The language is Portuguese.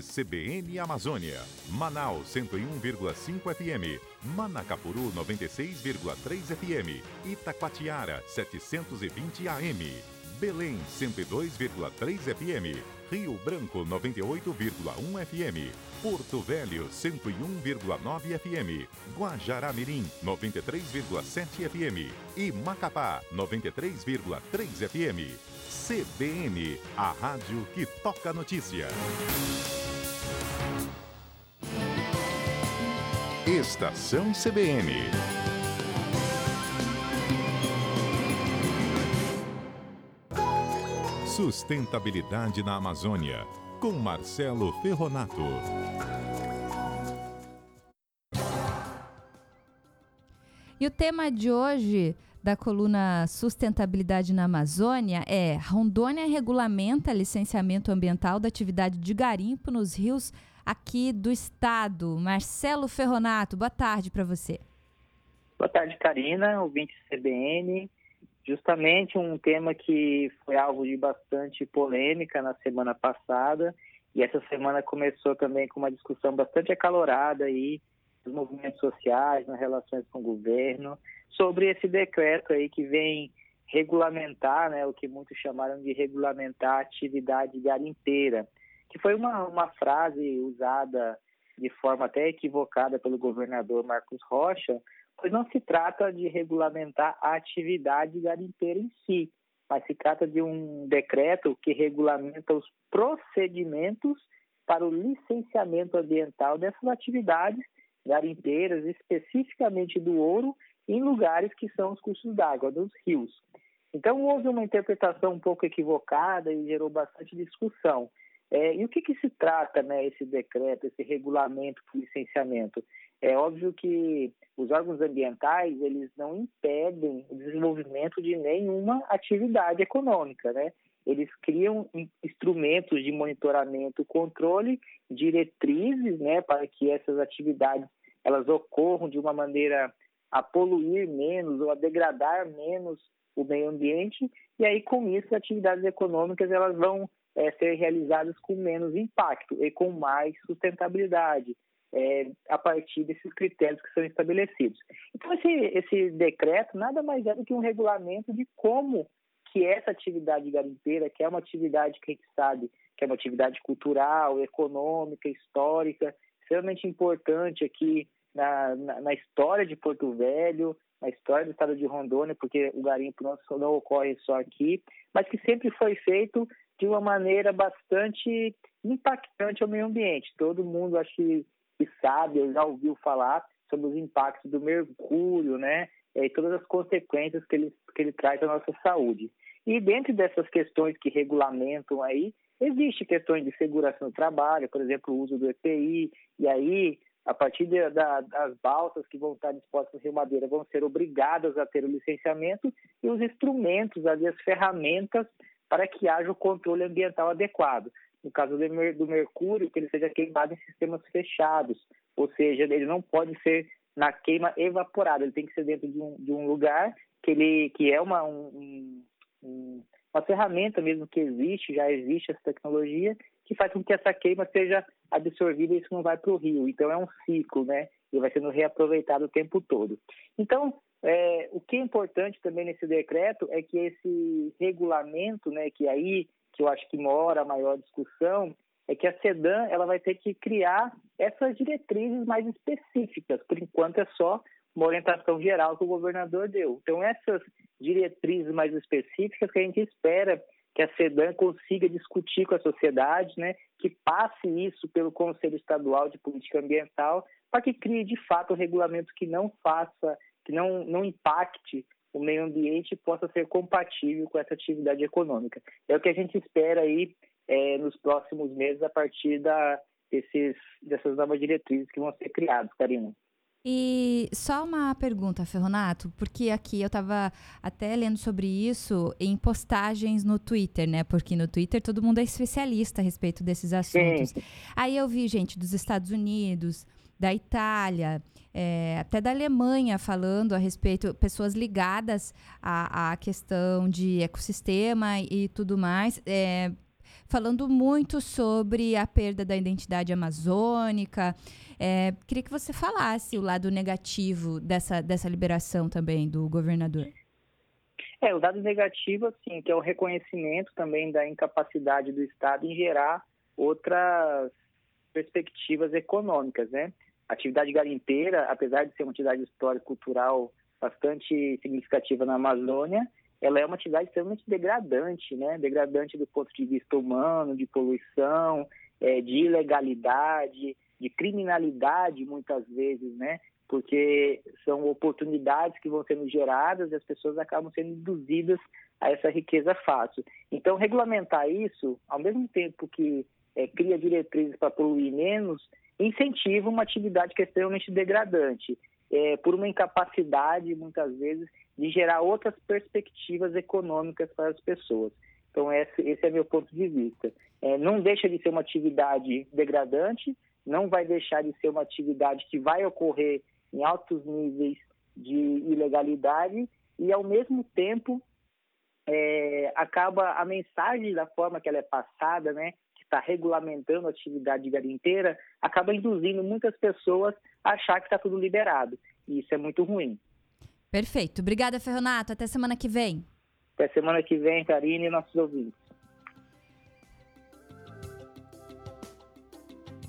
CBN Amazônia, Manaus 101,5 FM, Manacapuru 96,3 FM, Itacoatiara 720 AM, Belém 102,3 FM, Rio Branco 98,1 FM, Porto Velho 101,9 FM, Guajará-Mirim 93,7 FM e Macapá 93,3 FM. CBN, a rádio que toca notícia. Estação CBN. Sustentabilidade na Amazônia, com Marcelo Ferronato. E o tema de hoje da coluna Sustentabilidade na Amazônia é Rondônia regulamenta licenciamento ambiental da atividade de garimpo nos rios aqui do estado. Marcelo Ferronato, boa tarde para você. Boa tarde, Karina, ouvinte CBN. Justamente um tema que foi alvo de bastante polêmica na semana passada e essa semana começou também com uma discussão bastante acalorada aí dos movimentos sociais, nas relações com o governo, sobre esse decreto aí que vem regulamentar, né, o que muitos chamaram de regulamentar a atividade garimpeira, que foi uma, uma frase usada de forma até equivocada pelo governador Marcos Rocha, pois não se trata de regulamentar a atividade garimpeira em si, mas se trata de um decreto que regulamenta os procedimentos para o licenciamento ambiental dessas atividades garimpeiras, especificamente do ouro, em lugares que são os cursos d'água, dos rios. Então, houve uma interpretação um pouco equivocada e gerou bastante discussão. É, e o que, que se trata, né, esse decreto, esse regulamento para licenciamento? É óbvio que os órgãos ambientais, eles não impedem o desenvolvimento de nenhuma atividade econômica, né? Eles criam instrumentos de monitoramento, controle, diretrizes, né, para que essas atividades elas ocorram de uma maneira a poluir menos ou a degradar menos o meio ambiente e aí com isso as atividades econômicas elas vão é, ser realizadas com menos impacto e com mais sustentabilidade é, a partir desses critérios que são estabelecidos. Então esse, esse decreto nada mais é do que um regulamento de como que essa atividade garimpeira, que é uma atividade que a gente sabe que é uma atividade cultural, econômica, histórica, extremamente importante aqui na, na, na, história de Porto Velho, na história do estado de Rondônia, porque o garimpo não, não ocorre só aqui, mas que sempre foi feito de uma maneira bastante impactante ao meio ambiente. Todo mundo, acho que, que sabe, já ouviu falar sobre os impactos do mercúrio, né? E todas as consequências que ele, que ele traz à nossa saúde. E dentro dessas questões que regulamentam aí, existe questões de segurança no trabalho, por exemplo, o uso do EPI, e aí a partir de, da, das balsas que vão estar dispostas no Rio Madeira, vão ser obrigadas a ter o licenciamento e os instrumentos, ali, as ferramentas para que haja o controle ambiental adequado. No caso do mercúrio, que ele seja queimado em sistemas fechados, ou seja, ele não pode ser na queima evaporada, ele tem que ser dentro de um, de um lugar que, ele, que é uma, um, um, uma ferramenta mesmo que existe, já existe essa tecnologia, que faz com que essa queima seja absorvida e isso não vai para o rio. Então é um ciclo, né? E vai sendo reaproveitado o tempo todo. Então, é, o que é importante também nesse decreto é que esse regulamento, né, que aí que eu acho que mora a maior discussão, é que a SEDAN ela vai ter que criar essas diretrizes mais específicas. Por enquanto é só uma orientação geral que o governador deu. Então essas diretrizes mais específicas que a gente espera que a SEDAN consiga discutir com a sociedade, né, que passe isso pelo Conselho Estadual de Política Ambiental, para que crie de fato um regulamento que não faça, que não, não impacte o meio ambiente e possa ser compatível com essa atividade econômica. É o que a gente espera aí é, nos próximos meses a partir da, desses, dessas novas diretrizes que vão ser criadas, Karina. E só uma pergunta, Ferronato, porque aqui eu estava até lendo sobre isso em postagens no Twitter, né? Porque no Twitter todo mundo é especialista a respeito desses assuntos. Sim. Aí eu vi gente dos Estados Unidos, da Itália, é, até da Alemanha falando a respeito, pessoas ligadas à, à questão de ecossistema e tudo mais. É, falando muito sobre a perda da identidade amazônica. É, queria que você falasse o lado negativo dessa, dessa liberação também do governador. É, o dado negativo, assim, que é o reconhecimento também da incapacidade do Estado em gerar outras perspectivas econômicas, né? A atividade garimpeira, apesar de ser uma atividade histórica cultural bastante significativa na Amazônia, ela é uma atividade extremamente degradante, né? Degradante do ponto de vista humano, de poluição, é, de ilegalidade, de criminalidade, muitas vezes, né? Porque são oportunidades que vão sendo geradas e as pessoas acabam sendo induzidas a essa riqueza fácil. Então, regulamentar isso, ao mesmo tempo que é, cria diretrizes para poluir menos, incentiva uma atividade que é extremamente degradante, é, por uma incapacidade, muitas vezes, de gerar outras perspectivas econômicas para as pessoas. Então, esse, esse é meu ponto de vista. É, não deixa de ser uma atividade degradante, não vai deixar de ser uma atividade que vai ocorrer em altos níveis de ilegalidade e, ao mesmo tempo, é, acaba a mensagem da forma que ela é passada, né, está regulamentando a atividade garimpeira, acaba induzindo muitas pessoas achar que está tudo liberado. E isso é muito ruim. Perfeito. Obrigada, Ferronato. Até semana que vem. Até semana que vem, Karine e nossos ouvintes.